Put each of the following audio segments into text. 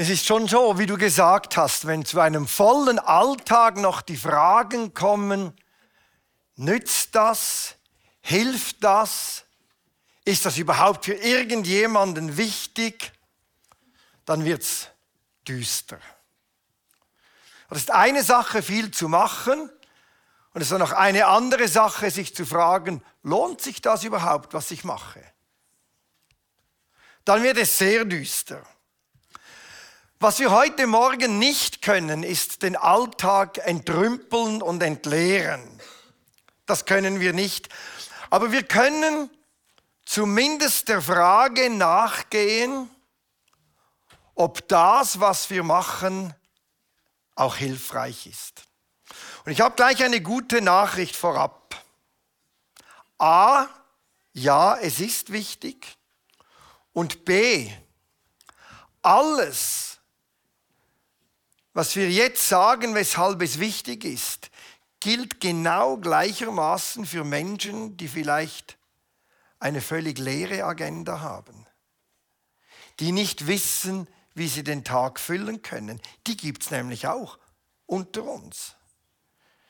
Es ist schon so, wie du gesagt hast, wenn zu einem vollen Alltag noch die Fragen kommen, nützt das, hilft das, ist das überhaupt für irgendjemanden wichtig, dann wird es düster. Es ist eine Sache, viel zu machen, und es ist noch eine andere Sache, sich zu fragen, lohnt sich das überhaupt, was ich mache? Dann wird es sehr düster. Was wir heute Morgen nicht können, ist den Alltag entrümpeln und entleeren. Das können wir nicht. Aber wir können zumindest der Frage nachgehen, ob das, was wir machen, auch hilfreich ist. Und ich habe gleich eine gute Nachricht vorab. A, ja, es ist wichtig. Und B, alles, was wir jetzt sagen, weshalb es wichtig ist, gilt genau gleichermaßen für Menschen, die vielleicht eine völlig leere Agenda haben, die nicht wissen, wie sie den Tag füllen können. Die gibt es nämlich auch unter uns.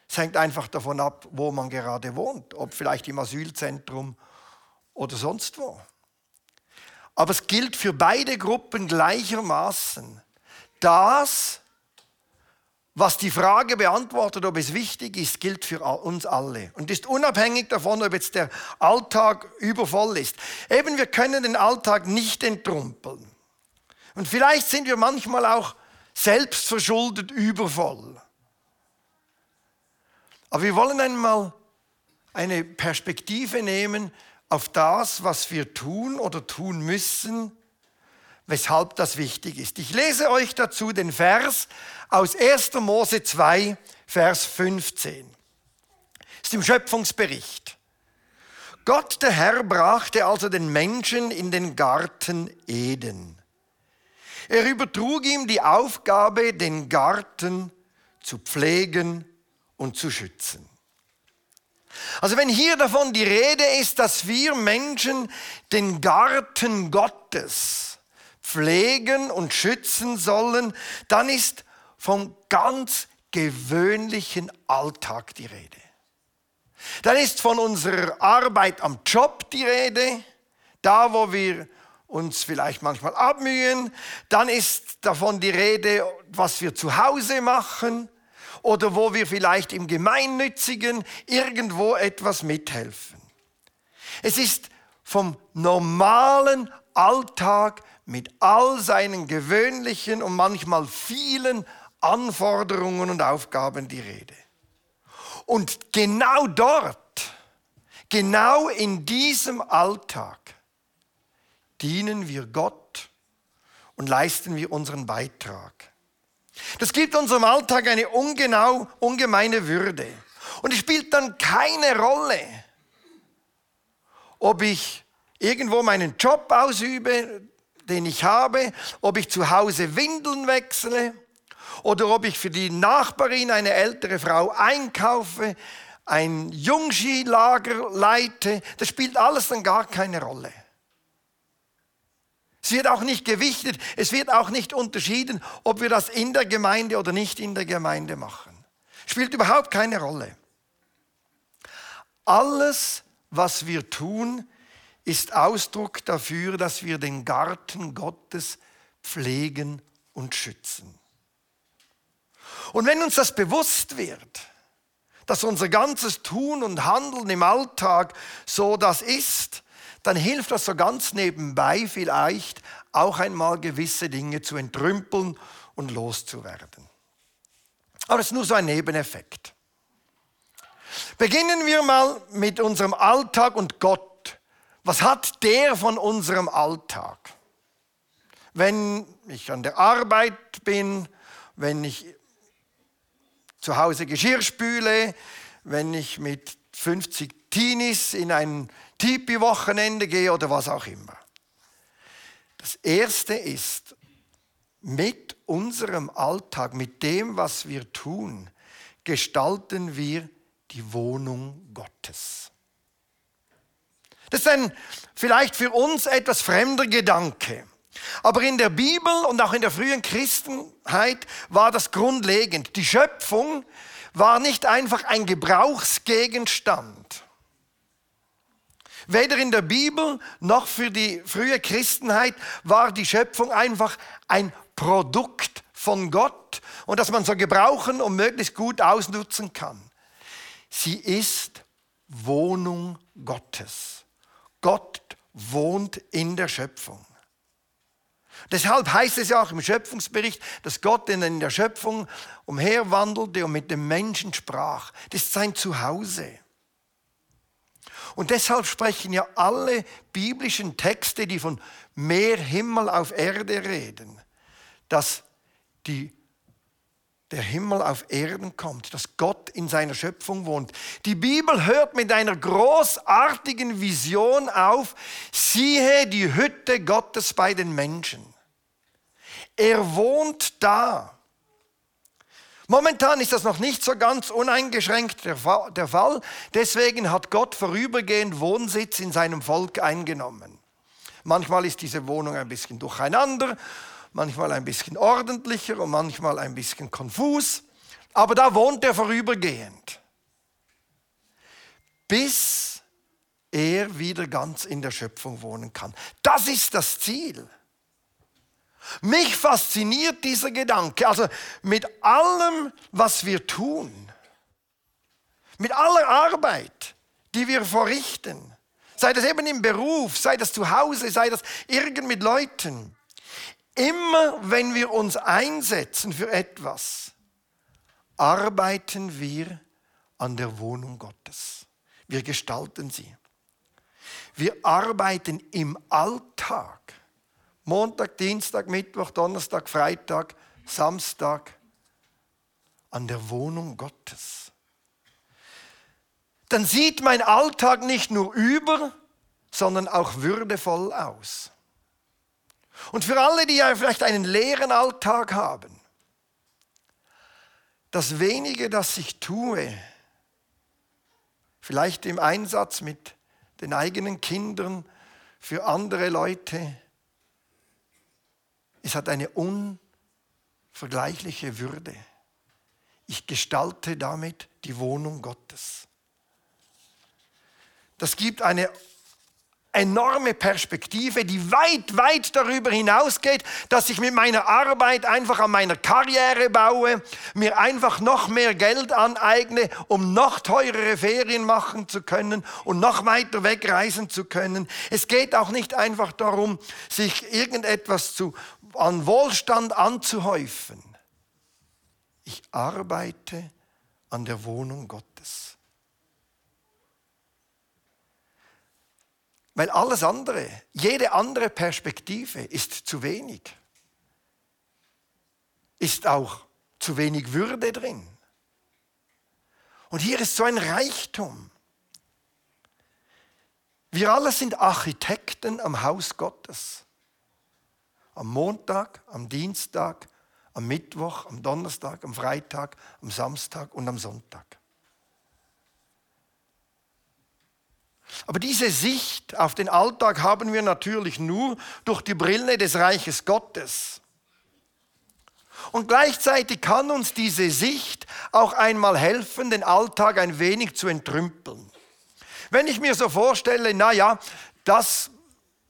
Es hängt einfach davon ab, wo man gerade wohnt, ob vielleicht im Asylzentrum oder sonst wo. Aber es gilt für beide Gruppen gleichermaßen. Das, was die Frage beantwortet, ob es wichtig ist, gilt für uns alle und ist unabhängig davon, ob jetzt der Alltag übervoll ist. Eben, wir können den Alltag nicht entrumpeln. Und vielleicht sind wir manchmal auch selbstverschuldet übervoll. Aber wir wollen einmal eine Perspektive nehmen auf das, was wir tun oder tun müssen, weshalb das wichtig ist. Ich lese euch dazu den Vers aus 1. Mose 2, Vers 15. Das ist im Schöpfungsbericht. Gott der Herr brachte also den Menschen in den Garten Eden er übertrug ihm die Aufgabe, den Garten zu pflegen und zu schützen. Also wenn hier davon die Rede ist, dass wir Menschen den Garten Gottes pflegen und schützen sollen, dann ist vom ganz gewöhnlichen Alltag die Rede. Dann ist von unserer Arbeit am Job die Rede, da wo wir uns vielleicht manchmal abmühen. Dann ist davon die Rede, was wir zu Hause machen oder wo wir vielleicht im Gemeinnützigen irgendwo etwas mithelfen. Es ist vom normalen Alltag mit all seinen gewöhnlichen und manchmal vielen Anforderungen und Aufgaben die Rede. Und genau dort, genau in diesem Alltag, dienen wir Gott und leisten wir unseren Beitrag. Das gibt unserem Alltag eine ungenau, ungemeine Würde. Und es spielt dann keine Rolle, ob ich irgendwo meinen Job ausübe, den ich habe, ob ich zu Hause Windeln wechsle oder ob ich für die Nachbarin, eine ältere Frau, einkaufe, ein Jungskilager leite. Das spielt alles dann gar keine Rolle. Es wird auch nicht gewichtet, es wird auch nicht unterschieden, ob wir das in der Gemeinde oder nicht in der Gemeinde machen. Spielt überhaupt keine Rolle. Alles, was wir tun, ist Ausdruck dafür, dass wir den Garten Gottes pflegen und schützen. Und wenn uns das bewusst wird, dass unser ganzes Tun und Handeln im Alltag so das ist, dann hilft das so ganz nebenbei vielleicht auch einmal gewisse Dinge zu entrümpeln und loszuwerden. Aber es ist nur so ein Nebeneffekt. Beginnen wir mal mit unserem Alltag und Gott. Was hat der von unserem Alltag? Wenn ich an der Arbeit bin, wenn ich zu Hause Geschirr spüle, wenn ich mit 50 Teenies in ein Tipi-Wochenende gehe oder was auch immer. Das Erste ist, mit unserem Alltag, mit dem, was wir tun, gestalten wir die Wohnung Gottes. Das ist ein vielleicht für uns etwas fremder Gedanke. Aber in der Bibel und auch in der frühen Christenheit war das grundlegend. Die Schöpfung war nicht einfach ein Gebrauchsgegenstand. Weder in der Bibel noch für die frühe Christenheit war die Schöpfung einfach ein Produkt von Gott und das man so gebrauchen und möglichst gut ausnutzen kann. Sie ist Wohnung Gottes. Gott wohnt in der Schöpfung. Deshalb heißt es ja auch im Schöpfungsbericht, dass Gott in der Schöpfung umherwandelte und mit dem Menschen sprach. Das ist sein Zuhause. Und deshalb sprechen ja alle biblischen Texte, die von mehr Himmel auf Erde reden, dass die, der Himmel auf Erden kommt, dass Gott in seiner Schöpfung wohnt. Die Bibel hört mit einer großartigen Vision auf, siehe die Hütte Gottes bei den Menschen. Er wohnt da. Momentan ist das noch nicht so ganz uneingeschränkt der Fall. Deswegen hat Gott vorübergehend Wohnsitz in seinem Volk eingenommen. Manchmal ist diese Wohnung ein bisschen durcheinander, manchmal ein bisschen ordentlicher und manchmal ein bisschen konfus. Aber da wohnt er vorübergehend. Bis er wieder ganz in der Schöpfung wohnen kann. Das ist das Ziel. Mich fasziniert dieser Gedanke. Also mit allem, was wir tun, mit aller Arbeit, die wir verrichten, sei das eben im Beruf, sei das zu Hause, sei das irgend mit Leuten, immer wenn wir uns einsetzen für etwas, arbeiten wir an der Wohnung Gottes. Wir gestalten sie. Wir arbeiten im Alltag Montag, Dienstag, Mittwoch, Donnerstag, Freitag, Samstag an der Wohnung Gottes. Dann sieht mein Alltag nicht nur über, sondern auch würdevoll aus. Und für alle, die ja vielleicht einen leeren Alltag haben, das wenige, das ich tue, vielleicht im Einsatz mit den eigenen Kindern, für andere Leute, es hat eine unvergleichliche Würde. Ich gestalte damit die Wohnung Gottes. Das gibt eine enorme Perspektive, die weit, weit darüber hinausgeht, dass ich mit meiner Arbeit einfach an meiner Karriere baue, mir einfach noch mehr Geld aneigne, um noch teurere Ferien machen zu können und noch weiter wegreisen zu können. Es geht auch nicht einfach darum, sich irgendetwas zu, an Wohlstand anzuhäufen. Ich arbeite an der Wohnung Gottes. Weil alles andere, jede andere Perspektive ist zu wenig. Ist auch zu wenig Würde drin. Und hier ist so ein Reichtum. Wir alle sind Architekten am Haus Gottes. Am Montag, am Dienstag, am Mittwoch, am Donnerstag, am Freitag, am Samstag und am Sonntag. Aber diese Sicht auf den Alltag haben wir natürlich nur durch die Brille des Reiches Gottes. Und gleichzeitig kann uns diese Sicht auch einmal helfen, den Alltag ein wenig zu entrümpeln. Wenn ich mir so vorstelle, naja, das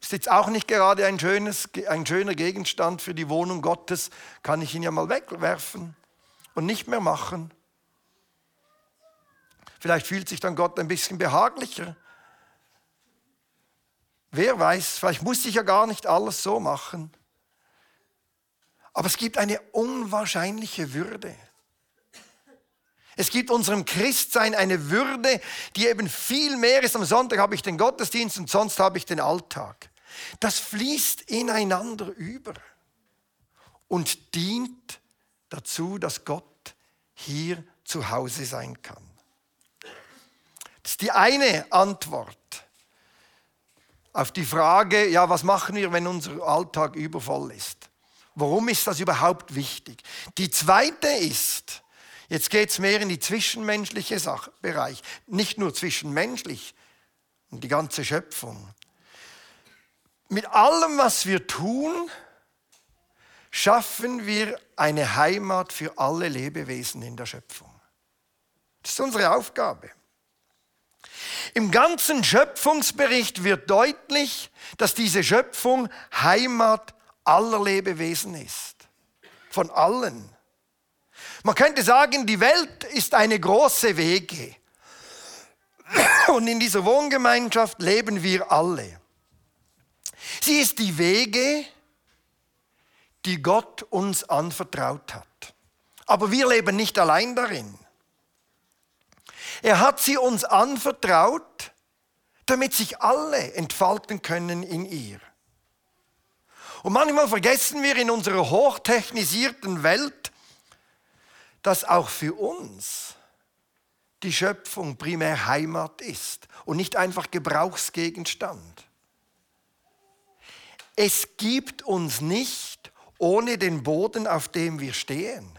ist jetzt auch nicht gerade ein, schönes, ein schöner Gegenstand für die Wohnung Gottes, kann ich ihn ja mal wegwerfen und nicht mehr machen. Vielleicht fühlt sich dann Gott ein bisschen behaglicher Wer weiß, vielleicht muss ich ja gar nicht alles so machen. Aber es gibt eine unwahrscheinliche Würde. Es gibt unserem Christsein eine Würde, die eben viel mehr ist. Am Sonntag habe ich den Gottesdienst und sonst habe ich den Alltag. Das fließt ineinander über und dient dazu, dass Gott hier zu Hause sein kann. Das ist die eine Antwort auf die Frage, ja, was machen wir, wenn unser Alltag übervoll ist? Warum ist das überhaupt wichtig? Die zweite ist, jetzt geht es mehr in die zwischenmenschliche Bereich, nicht nur zwischenmenschlich und die ganze Schöpfung. Mit allem, was wir tun, schaffen wir eine Heimat für alle Lebewesen in der Schöpfung. Das ist unsere Aufgabe. Im ganzen Schöpfungsbericht wird deutlich, dass diese Schöpfung Heimat aller Lebewesen ist. Von allen. Man könnte sagen, die Welt ist eine große Wege. Und in dieser Wohngemeinschaft leben wir alle. Sie ist die Wege, die Gott uns anvertraut hat. Aber wir leben nicht allein darin. Er hat sie uns anvertraut, damit sich alle entfalten können in ihr. Und manchmal vergessen wir in unserer hochtechnisierten Welt, dass auch für uns die Schöpfung primär Heimat ist und nicht einfach Gebrauchsgegenstand. Es gibt uns nicht ohne den Boden, auf dem wir stehen.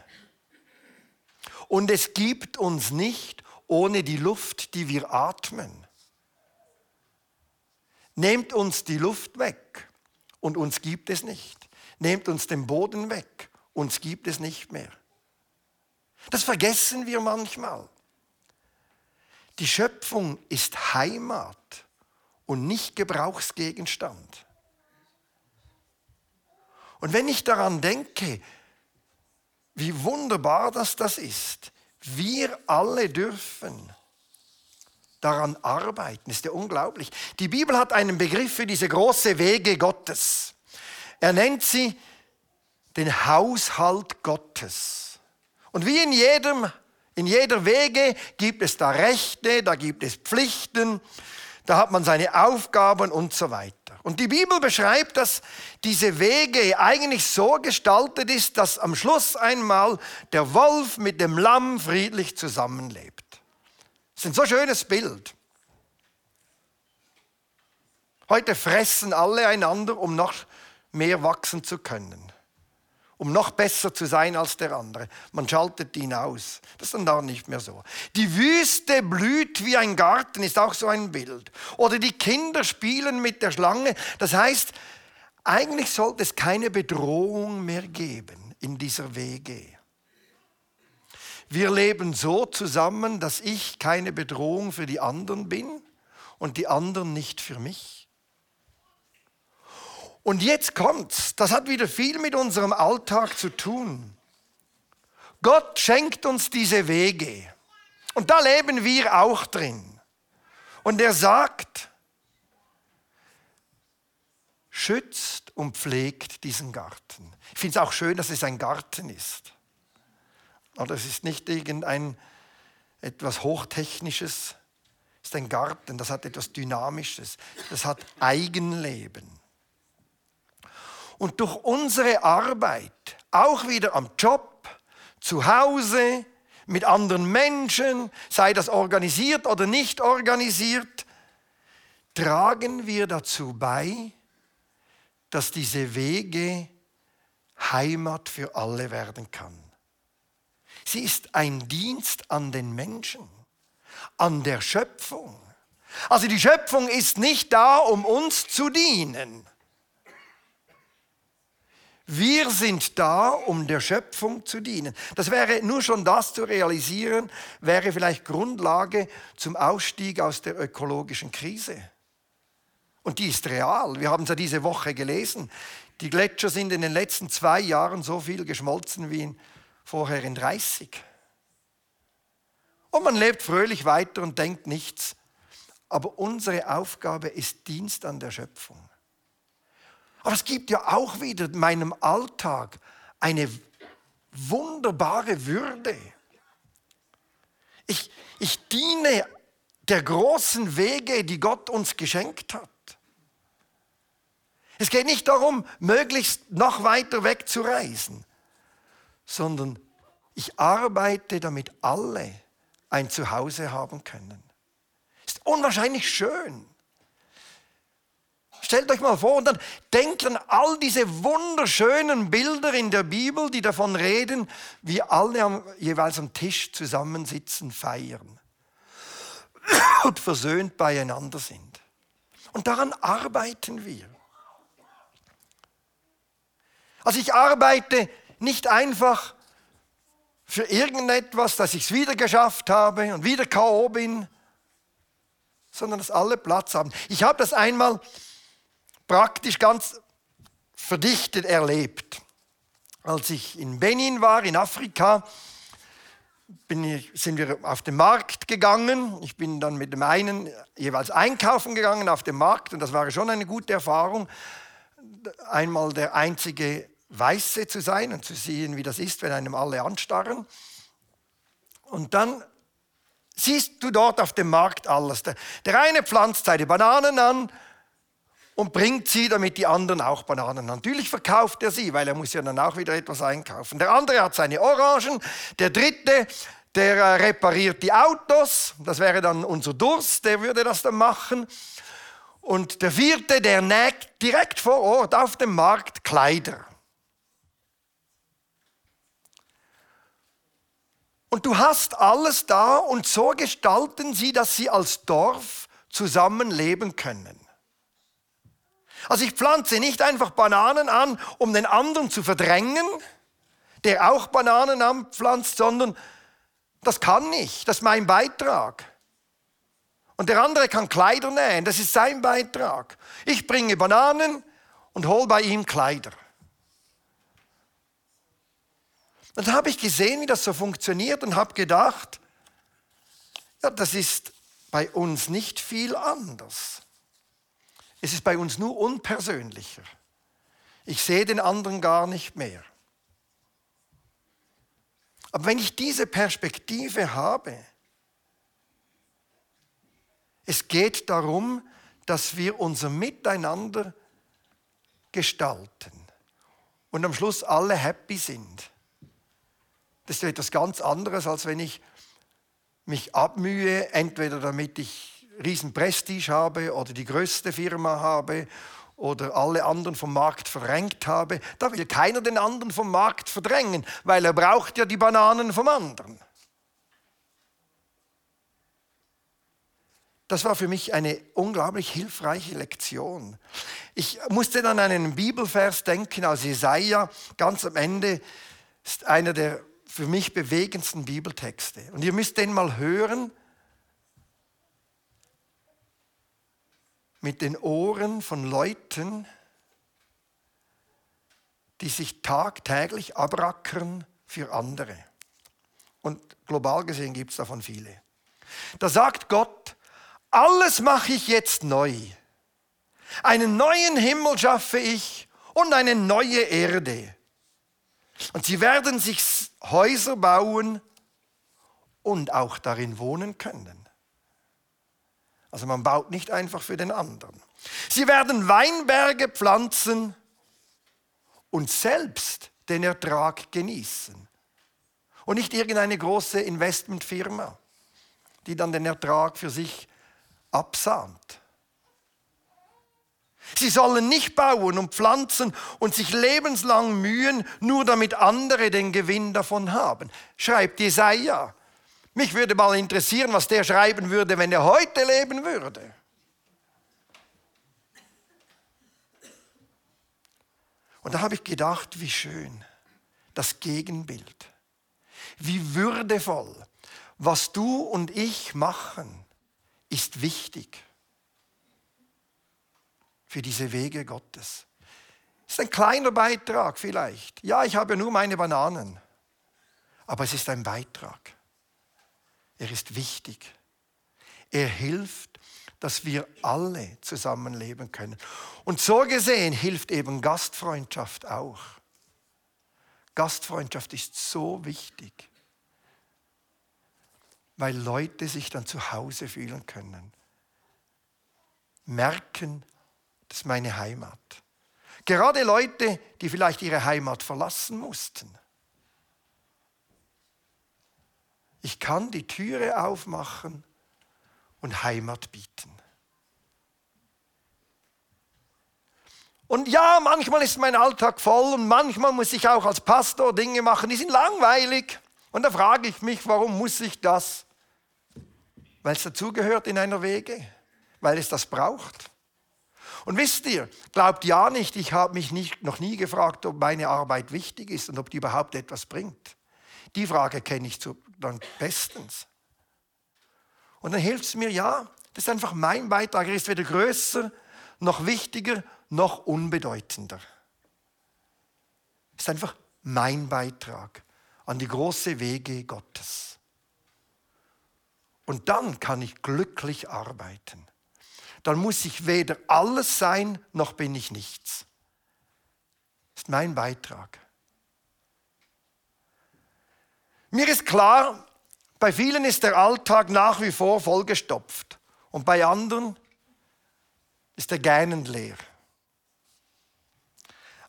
Und es gibt uns nicht ohne die Luft, die wir atmen. Nehmt uns die Luft weg und uns gibt es nicht. Nehmt uns den Boden weg, uns gibt es nicht mehr. Das vergessen wir manchmal. Die Schöpfung ist Heimat und nicht Gebrauchsgegenstand. Und wenn ich daran denke, wie wunderbar das das ist, wir alle dürfen daran arbeiten. Ist ja unglaublich. Die Bibel hat einen Begriff für diese große Wege Gottes. Er nennt sie den Haushalt Gottes. Und wie in jedem, in jeder Wege gibt es da Rechte, da gibt es Pflichten, da hat man seine Aufgaben und so weiter. Und die Bibel beschreibt, dass diese Wege eigentlich so gestaltet ist, dass am Schluss einmal der Wolf mit dem Lamm friedlich zusammenlebt. Das ist ein so schönes Bild. Heute fressen alle einander, um noch mehr wachsen zu können um noch besser zu sein als der andere. Man schaltet ihn aus. Das ist dann da nicht mehr so. Die Wüste blüht wie ein Garten, ist auch so ein Bild. Oder die Kinder spielen mit der Schlange. Das heißt, eigentlich sollte es keine Bedrohung mehr geben in dieser Wege. Wir leben so zusammen, dass ich keine Bedrohung für die anderen bin und die anderen nicht für mich. Und jetzt kommt's, das hat wieder viel mit unserem Alltag zu tun. Gott schenkt uns diese Wege. Und da leben wir auch drin. Und er sagt, schützt und pflegt diesen Garten. Ich finde es auch schön, dass es ein Garten ist. Aber es ist nicht irgendein etwas Hochtechnisches, es ist ein Garten, das hat etwas Dynamisches, das hat Eigenleben. Und durch unsere Arbeit, auch wieder am Job, zu Hause, mit anderen Menschen, sei das organisiert oder nicht organisiert, tragen wir dazu bei, dass diese Wege Heimat für alle werden kann. Sie ist ein Dienst an den Menschen, an der Schöpfung. Also die Schöpfung ist nicht da, um uns zu dienen. Wir sind da, um der Schöpfung zu dienen. Das wäre nur schon das zu realisieren, wäre vielleicht Grundlage zum Ausstieg aus der ökologischen Krise. Und die ist real. Wir haben es ja diese Woche gelesen. Die Gletscher sind in den letzten zwei Jahren so viel geschmolzen wie vorher in 30. Und man lebt fröhlich weiter und denkt nichts. Aber unsere Aufgabe ist Dienst an der Schöpfung. Aber es gibt ja auch wieder in meinem Alltag eine wunderbare Würde. Ich, ich diene der großen Wege, die Gott uns geschenkt hat. Es geht nicht darum, möglichst noch weiter weg zu reisen, sondern ich arbeite, damit alle ein Zuhause haben können. Ist unwahrscheinlich schön. Stellt euch mal vor und dann denkt an all diese wunderschönen Bilder in der Bibel, die davon reden, wie alle am, jeweils am Tisch zusammensitzen, feiern und versöhnt beieinander sind. Und daran arbeiten wir. Also ich arbeite nicht einfach für irgendetwas, dass ich es wieder geschafft habe und wieder K.O. bin, sondern dass alle Platz haben. Ich habe das einmal praktisch ganz verdichtet erlebt. Als ich in Benin war, in Afrika, ich, sind wir auf den Markt gegangen. Ich bin dann mit dem einen jeweils einkaufen gegangen auf dem Markt und das war schon eine gute Erfahrung, einmal der einzige Weiße zu sein und zu sehen, wie das ist, wenn einem alle anstarren. Und dann siehst du dort auf dem Markt alles. Der, der eine pflanzt seine Bananen an und bringt sie, damit die anderen auch Bananen. Natürlich verkauft er sie, weil er muss ja dann auch wieder etwas einkaufen. Der andere hat seine Orangen. Der dritte, der äh, repariert die Autos. Das wäre dann unser Durst, der würde das dann machen. Und der vierte, der näht direkt vor Ort auf dem Markt Kleider. Und du hast alles da und so gestalten sie, dass sie als Dorf zusammenleben können. Also ich pflanze nicht einfach Bananen an, um den anderen zu verdrängen, der auch Bananen anpflanzt, sondern das kann ich, das ist mein Beitrag. Und der andere kann Kleider nähen, das ist sein Beitrag. Ich bringe Bananen und hole bei ihm Kleider. Dann habe ich gesehen, wie das so funktioniert und habe gedacht, ja, das ist bei uns nicht viel anders. Es ist bei uns nur unpersönlicher. Ich sehe den anderen gar nicht mehr. Aber wenn ich diese Perspektive habe, es geht darum, dass wir unser Miteinander gestalten und am Schluss alle happy sind. Das ist etwas ganz anderes, als wenn ich mich abmühe, entweder damit ich riesen Prestige habe oder die größte Firma habe oder alle anderen vom Markt verdrängt habe. Da will keiner den anderen vom Markt verdrängen, weil er braucht ja die Bananen vom anderen. Das war für mich eine unglaublich hilfreiche Lektion. Ich musste dann an einen Bibelvers denken aus Jesaja, ganz am Ende ist einer der für mich bewegendsten Bibeltexte. Und ihr müsst den mal hören mit den Ohren von Leuten, die sich tagtäglich abrackern für andere. Und global gesehen gibt es davon viele. Da sagt Gott, alles mache ich jetzt neu. Einen neuen Himmel schaffe ich und eine neue Erde. Und sie werden sich Häuser bauen und auch darin wohnen können. Also man baut nicht einfach für den anderen. Sie werden Weinberge pflanzen und selbst den Ertrag genießen. Und nicht irgendeine große Investmentfirma, die dann den Ertrag für sich absahnt. Sie sollen nicht bauen und pflanzen und sich lebenslang mühen, nur damit andere den Gewinn davon haben. Schreibt Jesaja. Mich würde mal interessieren, was der schreiben würde, wenn er heute leben würde. Und da habe ich gedacht, wie schön, das Gegenbild. Wie würdevoll. Was du und ich machen, ist wichtig für diese Wege Gottes. Ist ein kleiner Beitrag vielleicht. Ja, ich habe nur meine Bananen. Aber es ist ein Beitrag. Er ist wichtig. Er hilft, dass wir alle zusammenleben können. Und so gesehen hilft eben Gastfreundschaft auch. Gastfreundschaft ist so wichtig, weil Leute sich dann zu Hause fühlen können. Merken, das ist meine Heimat. Gerade Leute, die vielleicht ihre Heimat verlassen mussten. Ich kann die Türe aufmachen und Heimat bieten. Und ja, manchmal ist mein Alltag voll und manchmal muss ich auch als Pastor Dinge machen, die sind langweilig. Und da frage ich mich, warum muss ich das? Weil es dazugehört in einer Wege, weil es das braucht. Und wisst ihr, glaubt ja nicht, ich habe mich nicht, noch nie gefragt, ob meine Arbeit wichtig ist und ob die überhaupt etwas bringt. Die Frage kenne ich zu, dann bestens. Und dann hilft es mir, ja, das ist einfach mein Beitrag. Er ist weder größer, noch wichtiger, noch unbedeutender. Das ist einfach mein Beitrag an die große Wege Gottes. Und dann kann ich glücklich arbeiten. Dann muss ich weder alles sein, noch bin ich nichts. Das ist mein Beitrag. Mir ist klar, bei vielen ist der Alltag nach wie vor vollgestopft und bei anderen ist er gähnend leer.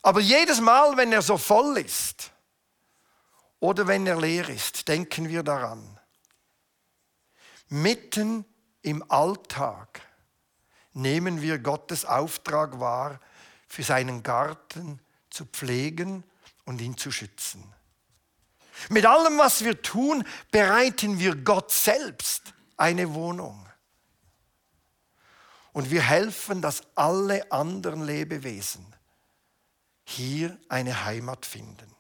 Aber jedes Mal, wenn er so voll ist oder wenn er leer ist, denken wir daran. Mitten im Alltag nehmen wir Gottes Auftrag wahr, für seinen Garten zu pflegen und ihn zu schützen. Mit allem, was wir tun, bereiten wir Gott selbst eine Wohnung. Und wir helfen, dass alle anderen Lebewesen hier eine Heimat finden.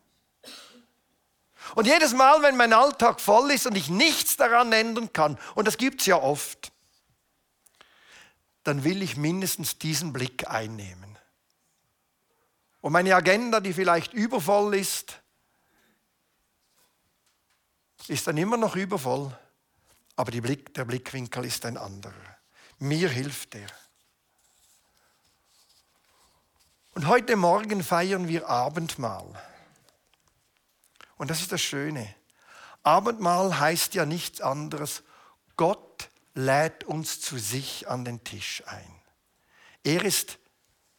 Und jedes Mal, wenn mein Alltag voll ist und ich nichts daran ändern kann, und das gibt es ja oft, dann will ich mindestens diesen Blick einnehmen. Und meine Agenda, die vielleicht übervoll ist, ist dann immer noch übervoll, aber Blick, der Blickwinkel ist ein anderer. Mir hilft er. Und heute Morgen feiern wir Abendmahl. Und das ist das Schöne. Abendmahl heißt ja nichts anderes. Gott lädt uns zu sich an den Tisch ein. Er ist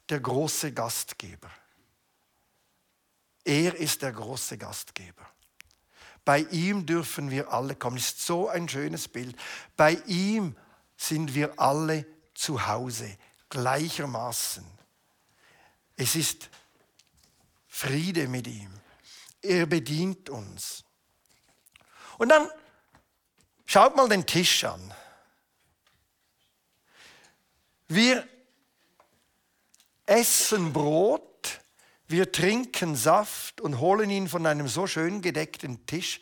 der große Gastgeber. Er ist der große Gastgeber. Bei ihm dürfen wir alle kommen. Das ist so ein schönes Bild. Bei ihm sind wir alle zu Hause, gleichermaßen. Es ist Friede mit ihm. Er bedient uns. Und dann schaut mal den Tisch an. Wir essen Brot wir trinken Saft und holen ihn von einem so schön gedeckten Tisch.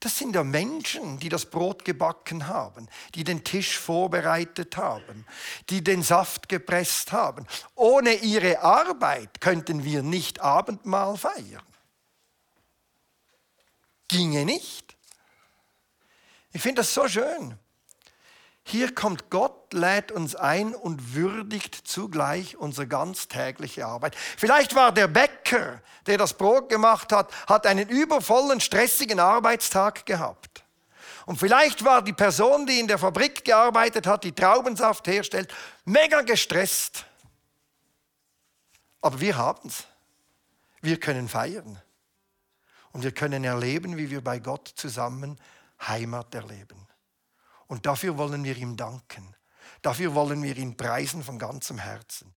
Das sind ja Menschen, die das Brot gebacken haben, die den Tisch vorbereitet haben, die den Saft gepresst haben. Ohne ihre Arbeit könnten wir nicht Abendmahl feiern. Ginge nicht. Ich finde das so schön. Hier kommt Gott, lädt uns ein und würdigt zugleich unsere ganz tägliche Arbeit. Vielleicht war der Bäcker, der das Brot gemacht hat, hat einen übervollen, stressigen Arbeitstag gehabt. Und vielleicht war die Person, die in der Fabrik gearbeitet hat, die Traubensaft herstellt, mega gestresst. Aber wir haben es. Wir können feiern. Und wir können erleben, wie wir bei Gott zusammen Heimat erleben. Und dafür wollen wir ihm danken. Dafür wollen wir ihn preisen von ganzem Herzen.